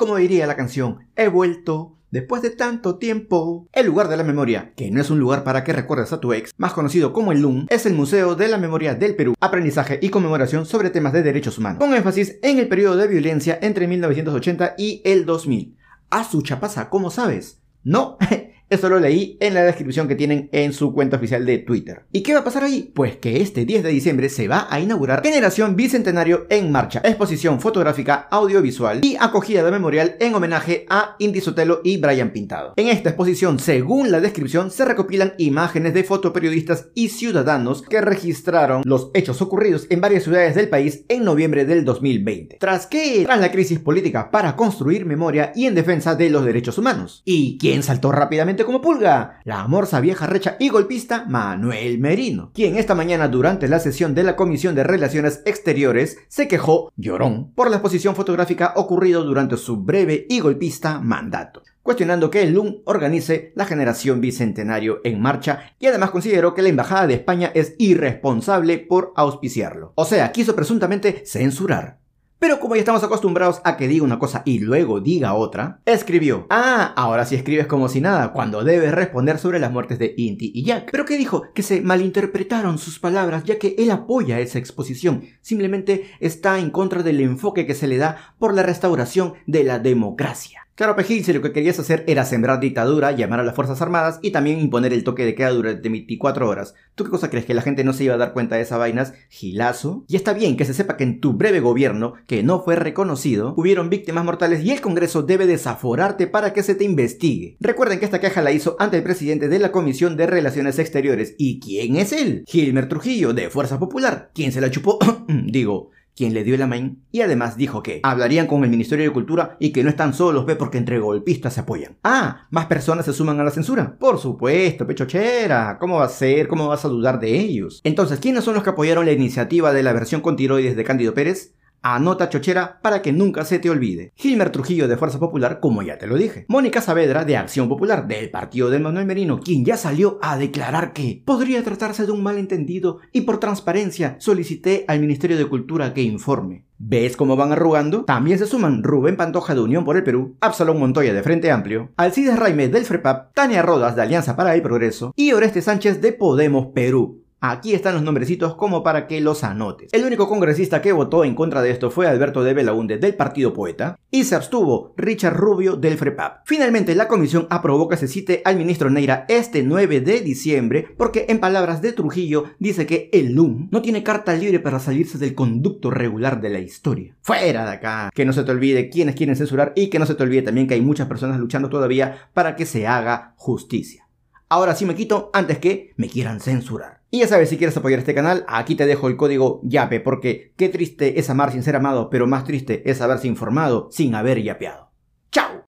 como diría la canción, he vuelto Después de tanto tiempo, el lugar de la memoria, que no es un lugar para que recuerdes a tu ex, más conocido como el LUM, es el Museo de la Memoria del Perú, aprendizaje y conmemoración sobre temas de derechos humanos, con énfasis en el periodo de violencia entre 1980 y el 2000. ¿A su chapasa, cómo sabes? No, Eso lo leí en la descripción que tienen en su cuenta oficial de Twitter. ¿Y qué va a pasar ahí? Pues que este 10 de diciembre se va a inaugurar Generación Bicentenario en Marcha, exposición fotográfica audiovisual y acogida de memorial en homenaje a Indy Sotelo y Brian Pintado. En esta exposición, según la descripción, se recopilan imágenes de fotoperiodistas y ciudadanos que registraron los hechos ocurridos en varias ciudades del país en noviembre del 2020. ¿Tras qué? Tras la crisis política para construir memoria y en defensa de los derechos humanos. ¿Y quién saltó rápidamente como pulga, la amorza vieja recha y golpista Manuel Merino, quien esta mañana durante la sesión de la Comisión de Relaciones Exteriores se quejó, llorón, por la exposición fotográfica ocurrido durante su breve y golpista mandato cuestionando que el LUM organice la generación bicentenario en marcha y además consideró que la Embajada de España es irresponsable por auspiciarlo. O sea, quiso presuntamente censurar. Pero como ya estamos acostumbrados a que diga una cosa y luego diga otra, escribió, ah, ahora sí escribes como si nada, cuando debes responder sobre las muertes de Inti y Jack. Pero ¿qué dijo? Que se malinterpretaron sus palabras ya que él apoya esa exposición, simplemente está en contra del enfoque que se le da por la restauración de la democracia. Claro, si lo que querías hacer era sembrar dictadura, llamar a las Fuerzas Armadas y también imponer el toque de queda durante 24 horas. ¿Tú qué cosa crees? ¿Que la gente no se iba a dar cuenta de esas vainas? Gilazo. Y está bien que se sepa que en tu breve gobierno, que no fue reconocido, hubieron víctimas mortales y el Congreso debe desaforarte para que se te investigue. Recuerden que esta queja la hizo ante el presidente de la Comisión de Relaciones Exteriores. ¿Y quién es él? Gilmer Trujillo, de Fuerza Popular. ¿Quién se la chupó? Digo, quien le dio el main y además dijo que hablarían con el Ministerio de Cultura y que no están solos, ve, porque entre golpistas se apoyan. Ah, ¿más personas se suman a la censura? Por supuesto, pechochera. ¿Cómo va a ser? ¿Cómo vas a dudar de ellos? Entonces, ¿quiénes son los que apoyaron la iniciativa de la versión con tiroides de Cándido Pérez? Anota chochera para que nunca se te olvide. Gilmer Trujillo de Fuerza Popular, como ya te lo dije. Mónica Saavedra de Acción Popular, del partido de Manuel Merino, quien ya salió a declarar que podría tratarse de un malentendido y por transparencia solicité al Ministerio de Cultura que informe. ¿Ves cómo van arrugando? También se suman Rubén Pantoja de Unión por el Perú, Absalón Montoya de Frente Amplio, Alcides Raime del FREPAP, Tania Rodas de Alianza para el Progreso y Oreste Sánchez de Podemos Perú. Aquí están los nombrecitos como para que los anotes. El único congresista que votó en contra de esto fue Alberto de Belaunde del Partido Poeta y se abstuvo Richard Rubio del FREPAP. Finalmente, la comisión aprobó que se cite al ministro Neira este 9 de diciembre porque en palabras de Trujillo dice que el LUM no tiene carta libre para salirse del conducto regular de la historia. Fuera de acá. Que no se te olvide quiénes quieren censurar y que no se te olvide también que hay muchas personas luchando todavía para que se haga justicia. Ahora sí me quito antes que me quieran censurar. Y ya sabes, si quieres apoyar este canal, aquí te dejo el código YAPE, porque qué triste es amar sin ser amado, pero más triste es haberse informado sin haber yapeado. ¡Chao!